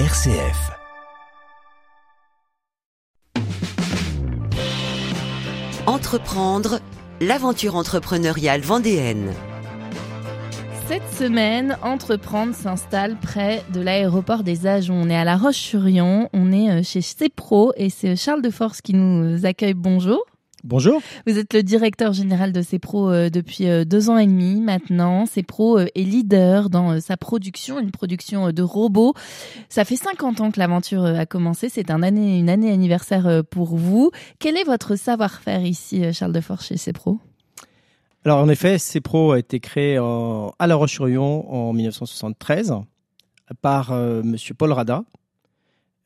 RCF. Entreprendre, l'aventure entrepreneuriale vendéenne. Cette semaine, Entreprendre s'installe près de l'aéroport des Agens. On est à La Roche-sur-Yon, on est euh, chez CEPRO et c'est Charles de Force qui nous accueille. Bonjour. Bonjour. Vous êtes le directeur général de CEPRO euh, depuis euh, deux ans et demi maintenant. CEPRO euh, est leader dans sa production, une production de robots. Ça fait 50 ans que l'aventure a commencé. C'est un année, une année anniversaire pour vous. Quel est votre savoir-faire ici, Charles de Force, chez CEPRO Alors en effet, CEPRO a été créé à La Roche-sur-Yon en 1973 par Monsieur Paul Rada,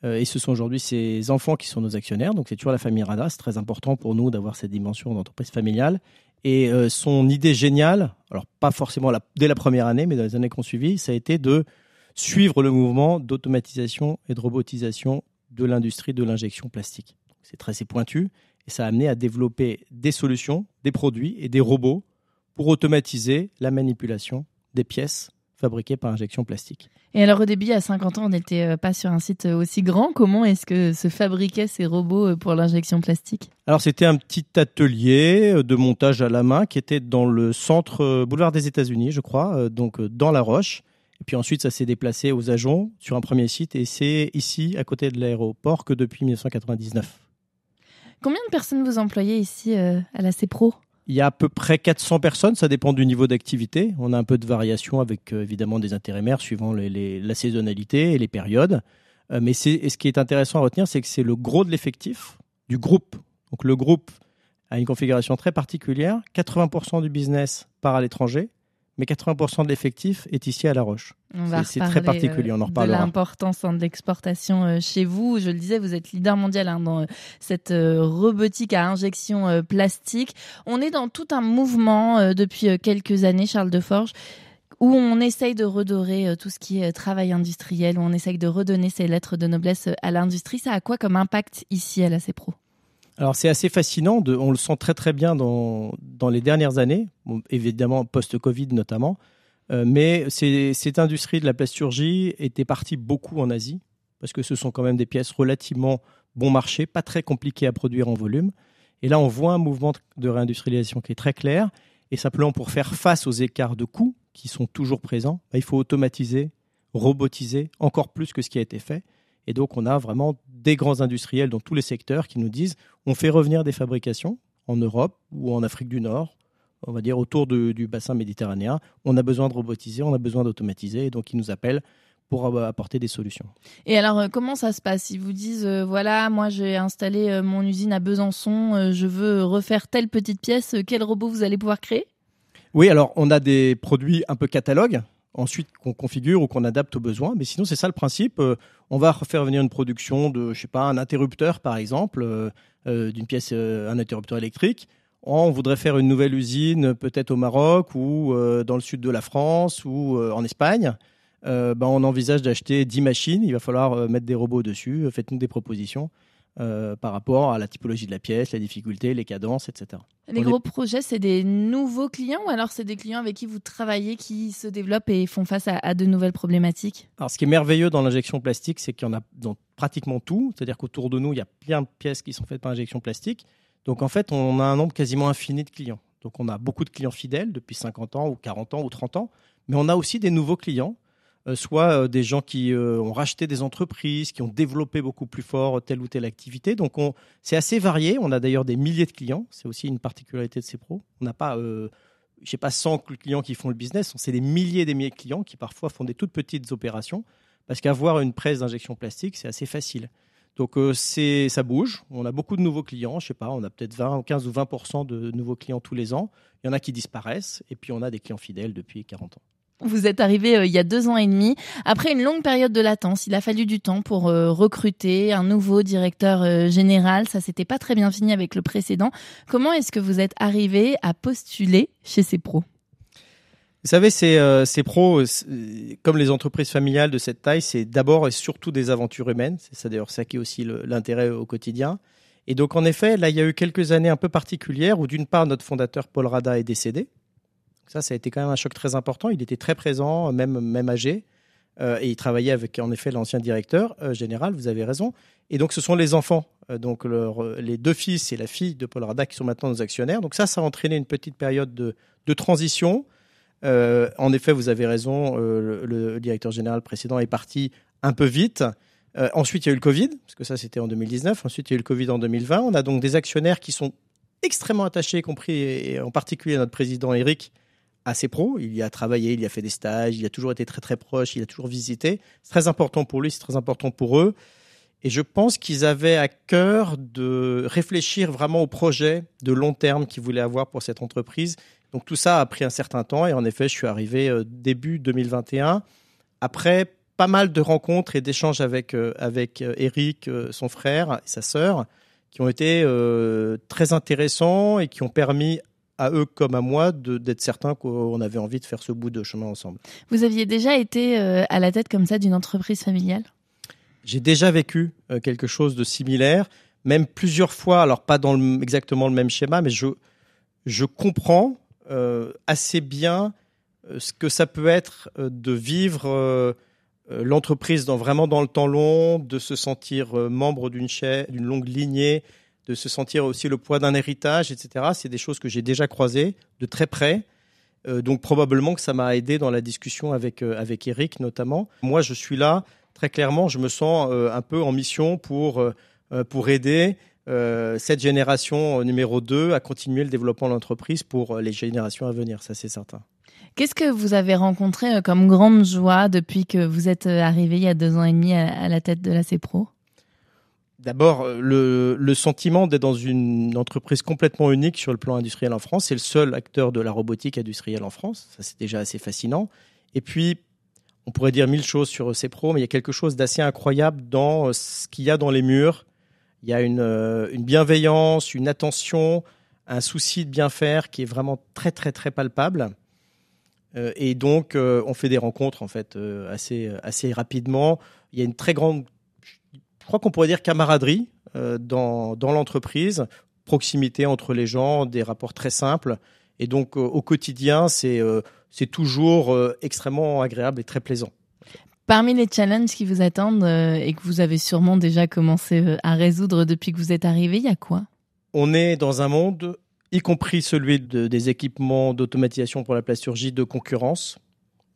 et ce sont aujourd'hui ces enfants qui sont nos actionnaires. Donc c'est toujours la famille Rada. C'est très important pour nous d'avoir cette dimension d'entreprise familiale. Et euh, son idée géniale, alors pas forcément dès la première année, mais dans les années qui ont suivi, ça a été de suivre le mouvement d'automatisation et de robotisation de l'industrie de l'injection plastique. C'est très pointu et ça a amené à développer des solutions, des produits et des robots pour automatiser la manipulation des pièces fabriqués par injection plastique. Et alors au début, à 50 ans, on n'était euh, pas sur un site euh, aussi grand. Comment est-ce que se fabriquaient ces robots euh, pour l'injection plastique? Alors c'était un petit atelier de montage à la main qui était dans le centre boulevard des États-Unis, je crois, donc dans la Roche. Et puis ensuite, ça s'est déplacé aux Ajoncs sur un premier site et c'est ici, à côté de l'aéroport, que depuis 1999. Combien de personnes vous employez ici à la CEPRO il y a à peu près 400 personnes, ça dépend du niveau d'activité. On a un peu de variation avec euh, évidemment des intérimaires suivant la saisonnalité et les périodes. Euh, mais ce qui est intéressant à retenir, c'est que c'est le gros de l'effectif du groupe. Donc le groupe a une configuration très particulière. 80% du business part à l'étranger mais 80% de l'effectif est ici à La Roche. C'est très particulier, on en reparlera. De l'importance hein, de l'exportation euh, chez vous. Je le disais, vous êtes leader mondial hein, dans euh, cette euh, robotique à injection plastique. On est dans tout un mouvement depuis quelques années, Charles Deforge où on essaye de redorer tout ce qui est travail industriel, où on essaye de redonner ses lettres de noblesse à l'industrie. Ça a quoi comme impact ici à la CEPRO alors c'est assez fascinant, on le sent très très bien dans, dans les dernières années, évidemment post-Covid notamment, euh, mais cette industrie de la plasturgie était partie beaucoup en Asie, parce que ce sont quand même des pièces relativement bon marché, pas très compliquées à produire en volume. Et là on voit un mouvement de réindustrialisation qui est très clair, et simplement pour faire face aux écarts de coûts qui sont toujours présents, bah, il faut automatiser, robotiser encore plus que ce qui a été fait. Et donc, on a vraiment des grands industriels dans tous les secteurs qui nous disent on fait revenir des fabrications en Europe ou en Afrique du Nord, on va dire autour du bassin méditerranéen. On a besoin de robotiser, on a besoin d'automatiser. Et donc, ils nous appellent pour apporter des solutions. Et alors, euh, comment ça se passe? Ils vous disent, euh, voilà, moi j'ai installé euh, mon usine à Besançon, je veux refaire telle petite pièce, quel robot vous allez pouvoir créer? Oui, alors on a des produits un peu catalogues ensuite qu'on configure ou qu'on adapte aux besoins. Mais sinon, c'est ça le principe. Euh, on va faire venir une production de, je sais pas, un interrupteur, par exemple, euh, euh, d'une pièce, un interrupteur électrique. On voudrait faire une nouvelle usine, peut-être au Maroc ou dans le sud de la France ou en Espagne. Ben, on envisage d'acheter 10 machines. Il va falloir mettre des robots dessus. Faites-nous des propositions. Euh, par rapport à la typologie de la pièce, la difficulté, les cadences, etc. Les gros projets, c'est des nouveaux clients ou alors c'est des clients avec qui vous travaillez qui se développent et font face à, de nouvelles problématiques? Alors, ce qui est merveilleux dans l'injection plastique, c'est qu'il y en a dans pratiquement tout. C'est-à-dire qu'autour de nous, il y a plein de pièces qui sont faites par injection plastique. Donc, en fait, on a un nombre quasiment infini de clients. Donc, on a beaucoup de clients fidèles depuis 50 ans ou 40 ans ou 30 ans, mais on a aussi des nouveaux clients soit euh, des gens qui euh, ont racheté des entreprises, qui ont développé beaucoup plus fort telle ou telle activité. Donc c'est assez varié. On a d'ailleurs des milliers de clients. C'est aussi une particularité de ces pros. On n'a pas, je sais pas, 100 clients qui font le business. C'est des milliers et des milliers de clients qui parfois font des toutes petites opérations. Parce qu'avoir une presse d'injection plastique, c'est assez facile. Donc ça bouge. On a beaucoup de nouveaux clients. Je sais pas, on a peut-être 20, 15 ou 20 de nouveaux clients tous les ans. Il y en a qui disparaissent. Et puis on a des clients fidèles depuis 40 ans. Vous êtes arrivé euh, il y a deux ans et demi. Après une longue période de latence, il a fallu du temps pour euh, recruter un nouveau directeur euh, général. Ça s'était pas très bien fini avec le précédent. Comment est-ce que vous êtes arrivé à postuler chez ces pros? Vous savez, ces, pros, comme les entreprises familiales de cette taille, c'est d'abord et surtout des aventures humaines. C'est ça d'ailleurs ça qui est aussi l'intérêt au quotidien. Et donc en effet, là, il y a eu quelques années un peu particulières où d'une part notre fondateur Paul Rada est décédé, ça, ça a été quand même un choc très important. Il était très présent, même, même âgé. et il travaillait avec, en effet, l'ancien directeur général, vous avez raison. Et donc, ce sont les enfants, donc les deux fils et la fille de Paul Rada qui sont maintenant nos actionnaires. Donc ça, ça a entraîné une petite période de, de transition. en effet, vous avez raison, le, directeur général précédent est parti un peu vite. Euh, ensuite, il y a eu le Covid, parce que ça, c'était en 2019. Ensuite, il y a eu le Covid en 2020. On a donc des actionnaires qui sont extrêmement attachés, y compris en particulier notre président Eric, à ses pros. Il y a travaillé, il y a fait des stages, il a toujours été très très proche, il a toujours visité. C'est très important pour lui, c'est très important pour eux. Et je pense qu'ils avaient à cœur de réfléchir vraiment au projet de long terme qu'ils voulaient avoir pour cette entreprise. Donc tout ça a pris un certain temps et en effet, je suis arrivé euh, début 2021 après pas mal de rencontres et d'échanges avec, euh, avec euh, Eric, son frère et sa sœur, qui ont été très intéressants et qui ont permis à eux comme à moi d'être certains qu'on avait envie de faire ce bout de chemin ensemble. Vous aviez déjà été à la tête comme ça d'une entreprise familiale? J'ai déjà vécu quelque chose de similaire, même plusieurs fois, alors pas dans exactement le même schéma, mais je, je comprends assez bien ce que ça peut être de vivre euh, l'entreprise dans vraiment dans le temps long, de se sentir euh, membre d'une d'une longue lignée, de se sentir aussi le poids d'un héritage, etc. C'est des choses que j'ai déjà croisées de très près. Euh, donc probablement que ça m'a aidé dans la discussion avec avec Eric notamment. Moi, je suis là très clairement. Je me sens un peu en mission pour pour aider cette génération numéro 2 à continuer le développement de l'entreprise pour les générations à venir. Ça, c'est certain. Qu'est-ce que vous avez rencontré euh, comme grande joie depuis que vous êtes euh, arrivé il y a deux ans et demi à la tête de la CEPRO D'abord, euh, le, sentiment d'être dans une entreprise complètement unique sur le plan industriel en France. C'est le seul acteur de la robotique industrielle en France. Ça, c'est déjà assez fascinant. Et puis, on pourrait dire mille choses sur CEPRO, mais il y a quelque chose d'assez incroyable dans ce qu'il y a dans les murs. Il y a une, une bienveillance, une attention, un souci de bien faire qui est vraiment très, très, très palpable. Euh, et donc, euh, on fait des rencontres en fait euh, assez assez rapidement. Il y a une très grande, crois qu'on pourrait dire camaraderie dans dans l'entreprise, proximité entre les gens, des rapports très simples. Et donc, au quotidien, c'est c'est toujours extrêmement agréable et très plaisant. Parmi les challenges qui vous attendent et que vous avez sûrement déjà commencé à résoudre depuis que vous êtes arrivé, il y a quoi? On est dans un monde y compris celui des équipements d'automatisation pour la plasturgie de concurrence.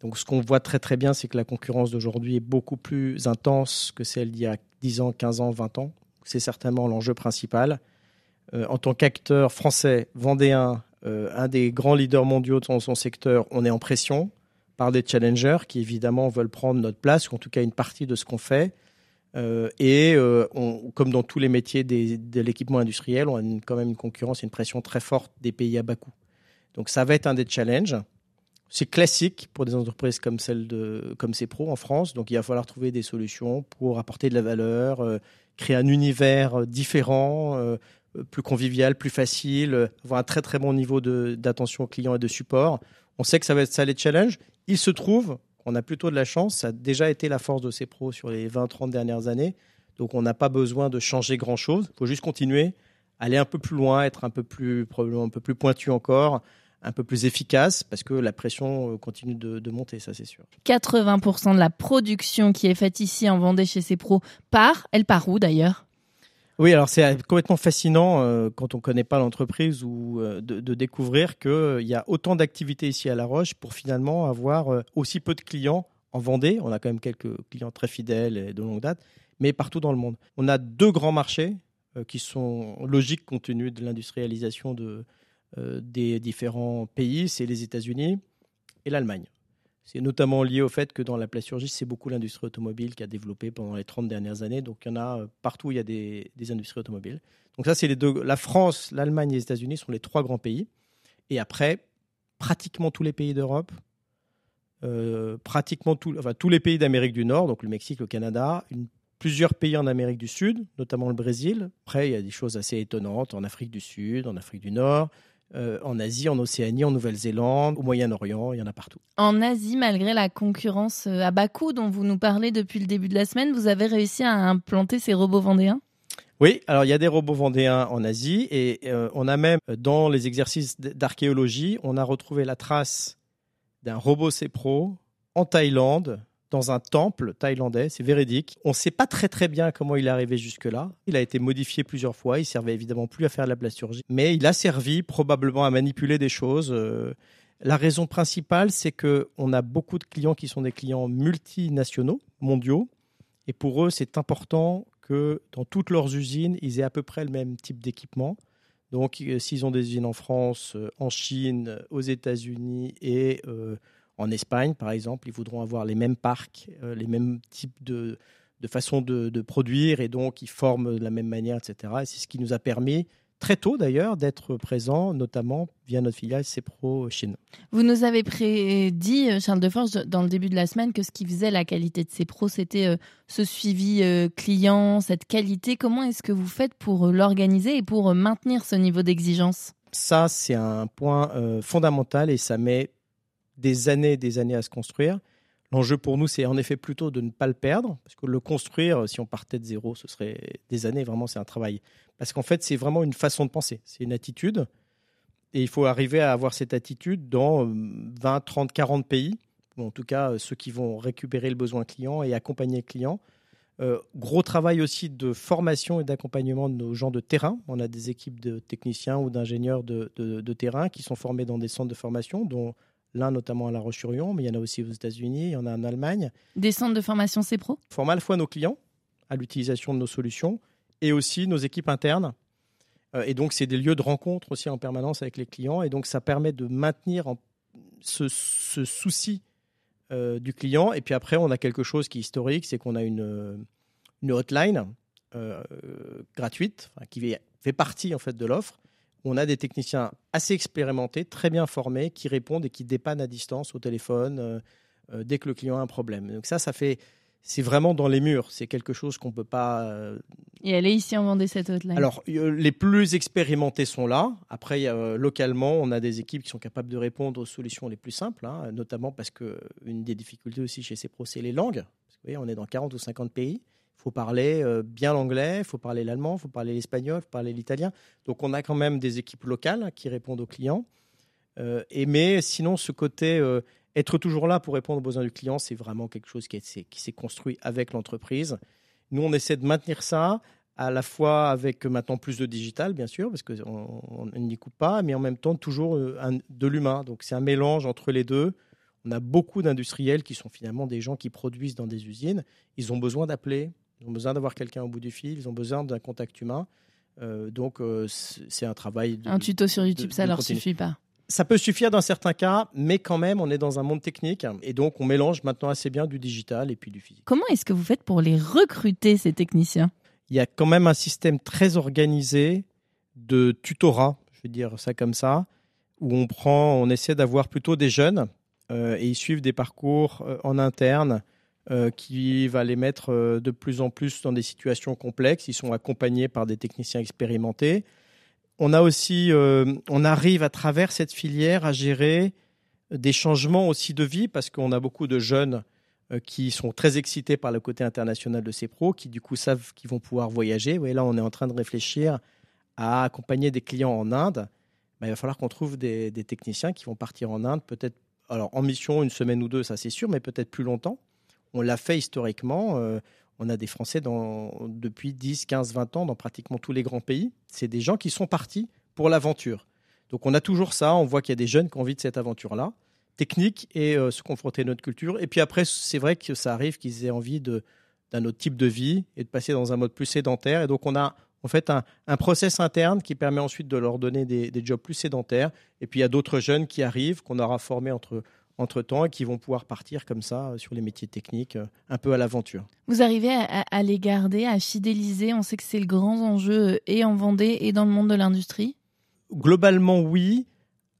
Donc ce qu'on voit très très bien, c'est que la concurrence d'aujourd'hui est beaucoup plus intense que celle d'il y a 10 ans, 15 ans, 20 ans. C'est certainement l'enjeu principal. Euh, en tant qu'acteur français, vendéen, euh, un des grands leaders mondiaux dans son secteur, on est en pression par des challengers qui évidemment veulent prendre notre place, ou en tout cas une partie de ce qu'on fait. Euh, et comme dans tous les métiers de l'équipement industriel, on a quand même une concurrence et une pression très forte des pays à bas coût. Donc ça va être un des challenges. C'est classique pour des entreprises comme celle de comme CEPRO en France. Donc il va falloir trouver des solutions pour apporter de la valeur, euh, créer un univers différent, plus convivial, plus facile, avoir un très très bon niveau d'attention aux clients et de support. On sait que ça va être ça les challenges. Il se trouve on a plutôt de la chance. Ça a déjà été la force de ces pros sur les 20-30 dernières années. Donc on n'a pas besoin de changer grand-chose. Il faut juste continuer, aller un peu plus loin, être un peu plus, probablement un peu plus pointu encore, un peu plus efficace, parce que la pression euh, continue de, monter, ça c'est sûr. 80% de la production qui est faite ici en Vendée chez ces pros part. Elle part où d'ailleurs? Oui, alors c'est complètement fascinant euh, quand on ne connaît pas l'entreprise ou euh, de, découvrir qu'il euh, y a autant d'activités ici à La Roche pour finalement avoir aussi peu de clients en Vendée. On a quand même quelques clients très fidèles et de longue date, mais partout dans le monde. On a deux grands marchés qui sont logiques compte tenu de l'industrialisation de, des différents pays, c'est les États-Unis et l'Allemagne. C'est notamment lié au fait que dans la plasturgie, c'est beaucoup l'industrie automobile qui a développé pendant les 30 dernières années. Donc il y en a euh, partout il y a des, industries automobiles. Donc ça, c'est. La France, l'Allemagne et les États-Unis sont les trois grands pays. Et après, pratiquement tous les pays d'Europe, euh, pratiquement enfin, tous les pays d'Amérique du Nord, donc le Mexique, le Canada, plusieurs pays en Amérique du Sud, notamment le Brésil. Après, il y a des choses assez étonnantes en Afrique du Sud, en Afrique du Nord, euh, en Asie, en Océanie, en Nouvelle-Zélande, au Moyen-Orient, il y en a partout. En Asie, malgré la concurrence euh, à bas coût dont vous nous parlez depuis le début de la semaine, vous avez réussi à implanter ces robots vendéens? Oui, alors il y a des robots vendéens en Asie et euh, on a même dans les exercices d'archéologie, on a retrouvé la trace d'un robot CEPRO en Thaïlande dans un temple thaïlandais, c'est véridique. On ne sait pas très très bien comment il est arrivé jusque-là. Il a été modifié plusieurs fois, il servait évidemment plus à faire de la plasturgie, mais il a servi probablement à manipuler des choses. Euh. La raison principale, c'est que on a beaucoup de clients qui sont des clients multinationaux, mondiaux, et pour eux, c'est important que dans toutes leurs usines, ils aient à peu près le même type d'équipement. Donc, euh, s'ils ont des usines en France, euh, en Chine, aux États-Unis et en Espagne, par exemple, ils voudront avoir les mêmes parcs, euh, les mêmes types de, de façon de, produire, et donc ils forment de la même manière, etc. Et c'est ce qui nous a permis très tôt d'ailleurs d'être présents, notamment via notre filiale CEPRO Chine. Vous nous avez prédit, euh, Charles Deforge, dans le début de la semaine, que ce qui faisait la qualité de CEPRO, c'était euh, ce suivi client, cette qualité. Comment est-ce que vous faites pour l'organiser et pour maintenir ce niveau d'exigence? Ça, c'est un point fondamental et ça met des années et des années à se construire. L'enjeu pour nous, c'est en effet plutôt de ne pas le perdre, parce que le construire, si on partait de zéro, ce serait des années, vraiment, c'est un travail. Parce qu'en fait, c'est vraiment une façon de penser, c'est une attitude, et il faut arriver à avoir cette attitude dans 20, 30, 40 pays, en tout cas ceux qui vont récupérer le besoin client et accompagner le client. Euh, gros travail aussi de formation et d'accompagnement de nos gens de terrain. On a des équipes de techniciens ou d'ingénieurs de, de, terrain qui sont formés dans des centres de formation, dont l'un notamment à La Roche-sur-Yon, mais il y en a aussi aux États-Unis, il y en a en Allemagne. Des centres de formation CEPRO Forment à la fois nos clients à l'utilisation de nos solutions et aussi nos équipes internes. Euh, et donc, c'est des lieux de rencontre aussi en permanence avec les clients. Et donc, ça permet de maintenir ce, souci euh, du client. Et puis après, on a quelque chose qui est historique, c'est qu'on a une, une hotline euh, gratuite qui fait partie en fait de l'offre on a des techniciens assez expérimentés, très bien formés, qui répondent et qui dépannent à distance au téléphone euh, euh, dès que le client a un problème. Donc ça, ça fait, c'est vraiment dans les murs. C'est quelque chose qu'on peut pas. Euh, et elle est ici en Vendée cette hotline. Alors les plus expérimentés sont là. Après, localement, on a des équipes qui sont capables de répondre aux solutions les plus simples, hein, notamment parce que une des difficultés aussi chez ces pros, c'est les langues. vous voyez, on est dans 40 ou 50 pays. Faut parler euh, bien l'anglais, faut parler l'allemand, faut parler l'espagnol, faut parler l'italien. Donc on a quand même des équipes locales qui répondent aux clients. Euh, et mais sinon, ce côté euh, être toujours là pour répondre aux besoins du client, c'est vraiment quelque chose qui s'est construit avec l'entreprise. Nous, on essaie de maintenir ça à la fois avec maintenant plus de digital, bien sûr, parce qu'on n'y coupe pas, mais en même temps toujours de l'humain. Donc c'est un mélange entre les deux. On a beaucoup d'industriels qui sont finalement des gens qui produisent dans des usines. Ils ont besoin d'appeler, ils ont besoin d'avoir quelqu'un au bout du fil, ils ont besoin d'un contact humain. Euh, donc, euh, c'est un travail. un tuto sur YouTube, ça leur suffit pas. Ça peut suffire dans certains cas, mais quand même, on est dans un monde technique et donc on mélange maintenant assez bien du digital et puis du physique. Comment est-ce que vous faites pour les recruter, ces techniciens? Il y a quand même un système très organisé de tutorat, je vais dire ça comme ça, où on prend, on essaie d'avoir plutôt des jeunes euh, et ils suivent des parcours en interne euh, qui va les mettre euh, de plus en plus dans des situations complexes. Ils sont accompagnés par des techniciens expérimentés. On a aussi, euh, on arrive à travers cette filière à gérer des changements aussi de vie parce qu'on a beaucoup de jeunes qui sont très excités par le côté international de ces pros, qui du coup savent qu'ils vont pouvoir voyager. Là, on est en train de réfléchir à accompagner des clients en Inde. Ben, il va falloir qu'on trouve des, des, techniciens qui vont partir en Inde, peut-être en mission une semaine ou deux, ça c'est sûr, mais peut-être plus longtemps. On l'a fait historiquement. Euh, on a des Français dans, depuis 10, 15, 20 ans dans pratiquement tous les grands pays. C'est des gens qui sont partis pour l'aventure. Donc on a toujours ça. On voit qu'il y a des jeunes qui ont envie de cette aventure-là, technique, et euh, se confronter à notre culture. Et puis après, c'est vrai que ça arrive qu'ils aient envie d'un autre type de vie et de passer dans un mode plus sédentaire. Et donc on a en fait un, process interne qui permet ensuite de leur donner des, des jobs plus sédentaires. Et puis il y a d'autres jeunes qui arrivent, qu'on aura formés entre entre-temps et qui vont pouvoir partir comme ça euh, sur les métiers techniques, euh, un peu à l'aventure. Vous arrivez à, les garder, à fidéliser On sait que c'est le grand enjeu euh, et en Vendée et dans le monde de l'industrie Globalement, oui.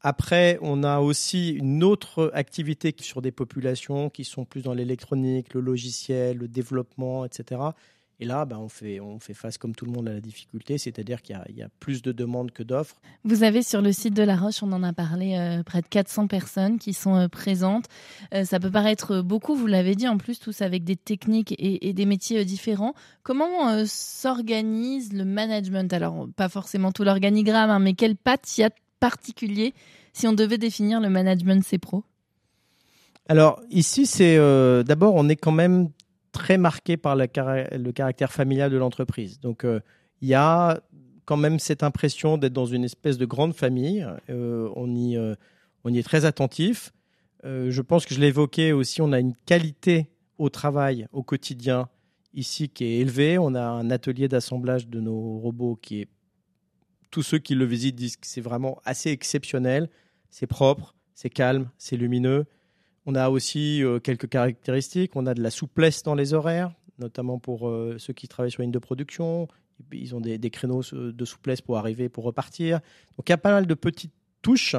Après, on a aussi une autre activité sur des populations qui sont plus dans l'électronique, le logiciel, le développement, etc. Et là, bah, on, fait, on fait face comme tout le monde à la difficulté, c'est-à-dire qu'il y, a plus de demandes que d'offres. Vous avez sur le site de La Roche, on en a parlé, euh, près de 400 personnes qui sont euh, présentes. Euh, ça peut paraître beaucoup, vous l'avez dit, en plus tous avec des techniques et, des métiers différents. Comment s'organise le management? Alors, pas forcément tout l'organigramme, hein, mais quelle patte y a de particulier si on devait définir le management C-Pro Alors ici, c'est euh, d'abord, on est quand même très marqué par le, caractère familial de l'entreprise. Donc il y a quand même cette impression d'être dans une espèce de grande famille. on, y, on y est très attentif. je pense que je évoqué aussi, on a une qualité au travail, au quotidien, ici qui est élevée. On a un atelier d'assemblage de nos robots qui est tous ceux qui le visitent disent que c'est vraiment assez exceptionnel. C'est propre, c'est calme, c'est lumineux. On a aussi euh, quelques caractéristiques. On a de la souplesse dans les horaires, notamment pour euh, ceux qui travaillent sur une ligne de production. Ils ont des, créneaux euh, de souplesse pour arriver, pour repartir. Donc il y a pas mal de petites touches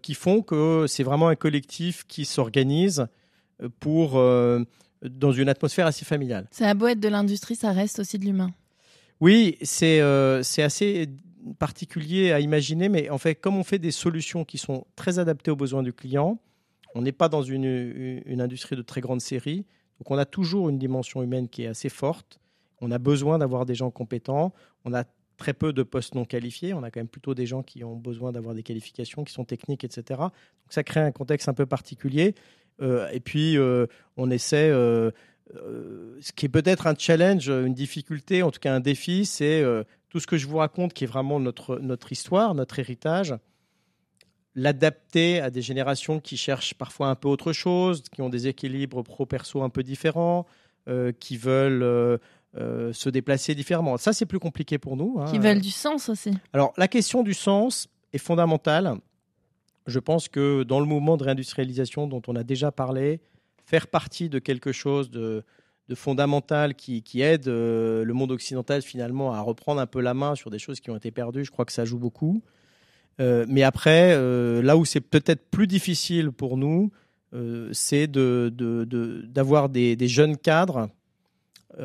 qui font que c'est vraiment un collectif qui s'organise pour dans une atmosphère assez familiale. C'est la boîte de l'industrie, ça reste aussi de l'humain. Oui, c'est c'est assez particulier à imaginer, mais en fait, comme on fait des solutions qui sont très adaptées aux besoins du client, on n'est pas dans une, industrie de très grande série. Donc, on a toujours une dimension humaine qui est assez forte. On a besoin d'avoir des gens compétents. On a très peu de postes non qualifiés. On a quand même plutôt des gens qui ont besoin d'avoir des qualifications, qui sont techniques, etc. Donc, ça crée un contexte un peu particulier. Euh, et puis, euh, on essaie. Euh, ce qui est peut-être un challenge, une difficulté, en tout cas un défi, c'est tout ce que je vous raconte, qui est vraiment notre, notre histoire, notre héritage, l'adapter à des générations qui cherchent parfois un peu autre chose, qui ont des équilibres pro-perso un peu différents, euh, qui veulent euh, euh, se déplacer différemment. Ça, c'est plus compliqué pour nous. Hein. Qui veulent du sens aussi. Alors, la question du sens est fondamentale. Je pense que dans le mouvement de réindustrialisation dont on a déjà parlé, faire partie de quelque chose de, de fondamental qui, qui aide le monde occidental finalement à reprendre un peu la main sur des choses qui ont été perdues. Je crois que ça joue beaucoup. Euh, mais après, euh, là où c'est peut-être plus difficile pour nous, c'est d'avoir de, de, des, jeunes cadres euh,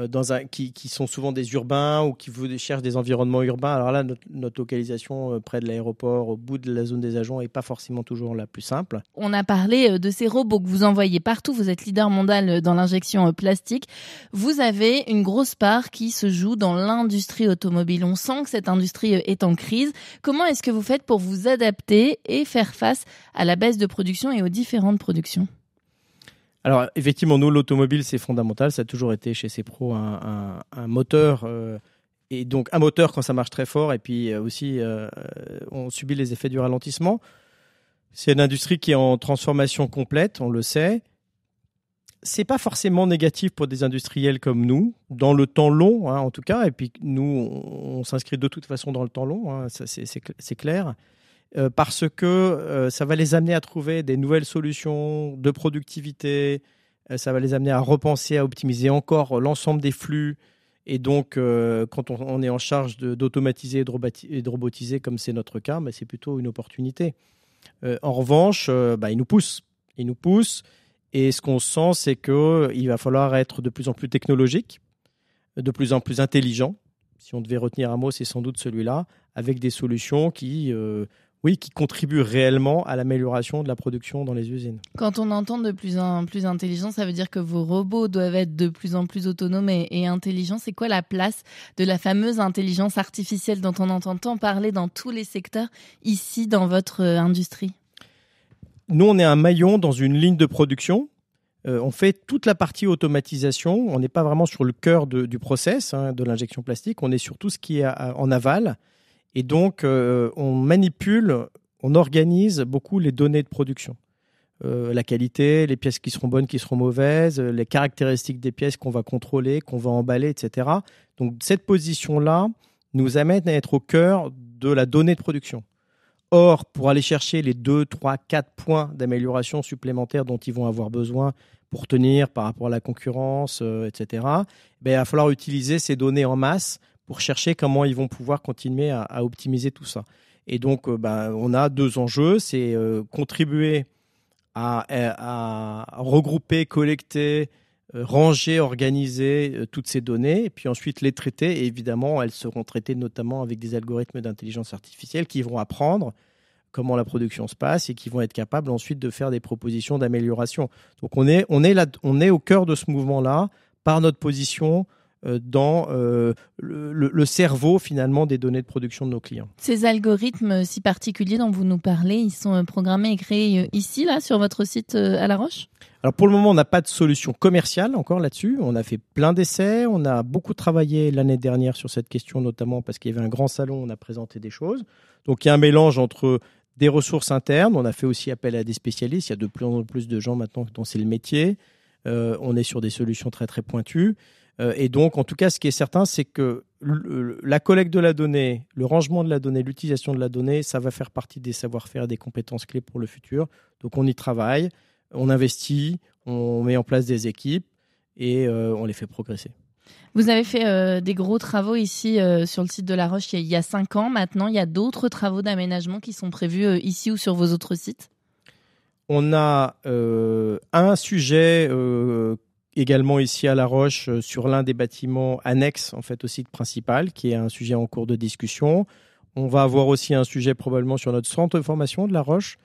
dans un, qui, qui, sont souvent des urbains ou qui cherchent des environnements urbains. Alors là, notre, localisation euh, près de l'aéroport, au bout de la zone des agents, n'est pas forcément toujours la plus simple. On a parlé euh, de ces robots que vous envoyez partout. Vous êtes leader mondial dans l'injection plastique. Vous avez une grosse part qui se joue dans l'industrie automobile. On sent que cette industrie est en crise. Comment est-ce que vous faites pour vous adapter et faire face à la baisse de production et aux différentes productions? Alors, effectivement, nous, l'automobile, c'est fondamental. Ça a toujours été chez ces pros un, moteur. Euh, et donc, un moteur quand ça marche très fort. Et puis euh, aussi, euh, on subit les effets du ralentissement. C'est une industrie qui est en transformation complète, on le sait. C'est pas forcément négatif pour des industriels comme nous, dans le temps long, hein, en tout cas. Et puis, nous, on, s'inscrit de toute façon dans le temps long, hein, c'est clair. Euh, parce que euh, ça va les amener à trouver des nouvelles solutions de productivité, euh, ça va les amener à repenser, à optimiser encore l'ensemble des flux. Et donc, quand on, est en charge d'automatiser et de robotiser, comme c'est notre cas, bah, c'est plutôt une opportunité. en revanche, bah, il nous pousse. Il nous pousse. Et ce qu'on sent, c'est qu'il va falloir être de plus en plus technologique, de plus en plus intelligent. Si on devait retenir un mot, c'est sans doute celui-là, avec des solutions qui oui, qui contribuent réellement à l'amélioration de la production dans les usines. Quand on entend de plus en plus intelligent, ça veut dire que vos robots doivent être de plus en plus autonomes et, intelligents. C'est quoi la place de la fameuse intelligence artificielle dont on entend tant parler dans tous les secteurs ici dans votre euh, industrie? Nous, on est un maillon dans une ligne de production. Euh, on fait toute la partie automatisation. On n'est pas vraiment sur le cœur du process hein, de l'injection plastique. On est sur tout ce qui est en aval. Et donc, euh, on manipule, on organise beaucoup les données de production. Euh, la qualité, les pièces qui seront bonnes, qui seront mauvaises, les caractéristiques des pièces qu'on va contrôler, qu'on va emballer, etc. Donc cette position-là nous amène à être au cœur de la donnée de production. Or, pour aller chercher les 2, 3, 4 points d'amélioration supplémentaires dont ils vont avoir besoin pour tenir par rapport à la concurrence, euh, etc., ben, il va falloir utiliser ces données en masse pour chercher comment ils vont pouvoir continuer à, optimiser tout ça. Et donc, bah, on a deux enjeux, c'est euh, contribuer à, regrouper, collecter, euh, ranger, organiser toutes ces données, et puis ensuite les traiter. Et évidemment, elles seront traitées notamment avec des algorithmes d'intelligence artificielle qui vont apprendre comment la production se passe et qui vont être capables ensuite de faire des propositions d'amélioration. Donc on est, on est, là, on est au cœur de ce mouvement-là par notre position dans euh, le, cerveau finalement des données de production de nos clients. Ces algorithmes si particuliers dont vous nous parlez, ils sont programmés et créés ici, là, sur votre site à La Roche? Alors pour le moment, on n'a pas de solution commerciale encore là-dessus. On a fait plein d'essais. On a beaucoup travaillé l'année dernière sur cette question, notamment parce qu'il y avait un grand salon, on a présenté des choses. Donc il y a un mélange entre des ressources internes. On a fait aussi appel à des spécialistes. Il y a de plus en plus de gens maintenant dont c'est le métier. Euh, on est sur des solutions très très pointues. Euh, et donc, en tout cas, ce qui est certain, c'est que la collecte de la donnée, le rangement de la donnée, l'utilisation de la donnée, ça va faire partie des savoir-faire et des compétences clés pour le futur. Donc, on y travaille, on investit, on met en place des équipes et euh, on les fait progresser. Vous avez fait des gros travaux ici sur le site de La Roche il y a cinq ans. Maintenant, il y a d'autres travaux d'aménagement qui sont prévus ici ou sur vos autres sites? On a euh, un sujet euh, également ici à La Roche euh, sur l'un des bâtiments annexes en fait au site principal, qui est un sujet en cours de discussion. On va avoir aussi un sujet probablement sur notre centre de formation de La Roche,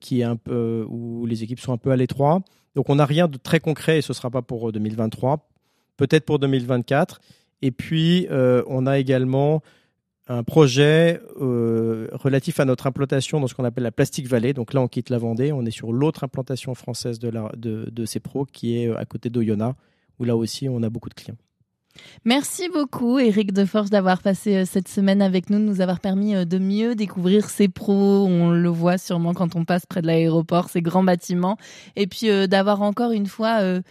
qui est un peu où les équipes sont un peu à l'étroit. Donc on n'a rien de très concret et ce ne sera pas pour 2023, peut-être pour 2024. Et puis on a également un projet euh, relatif à notre implantation dans ce qu'on appelle la Plastique Vallée. Donc là, on quitte la Vendée, on est sur l'autre implantation française de, la, qui est euh, à côté d'Oyonnax, où là aussi, on a beaucoup de clients. Merci beaucoup, Eric Deforge, d'avoir passé euh, cette semaine avec nous, de nous avoir permis de mieux découvrir ces pros. On le voit sûrement quand on passe près de l'aéroport, ces grands bâtiments. Et puis d'avoir encore une fois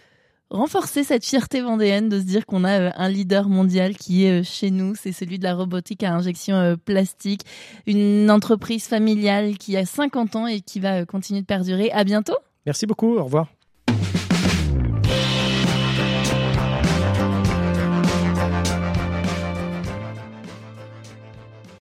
renforcer cette fierté vendéenne de se dire qu'on a euh, un leader mondial qui est euh, chez nous, c'est celui de la robotique à injection euh, plastique, une entreprise familiale qui a 50 ans et qui va continuer de perdurer. À bientôt. Merci beaucoup, au revoir.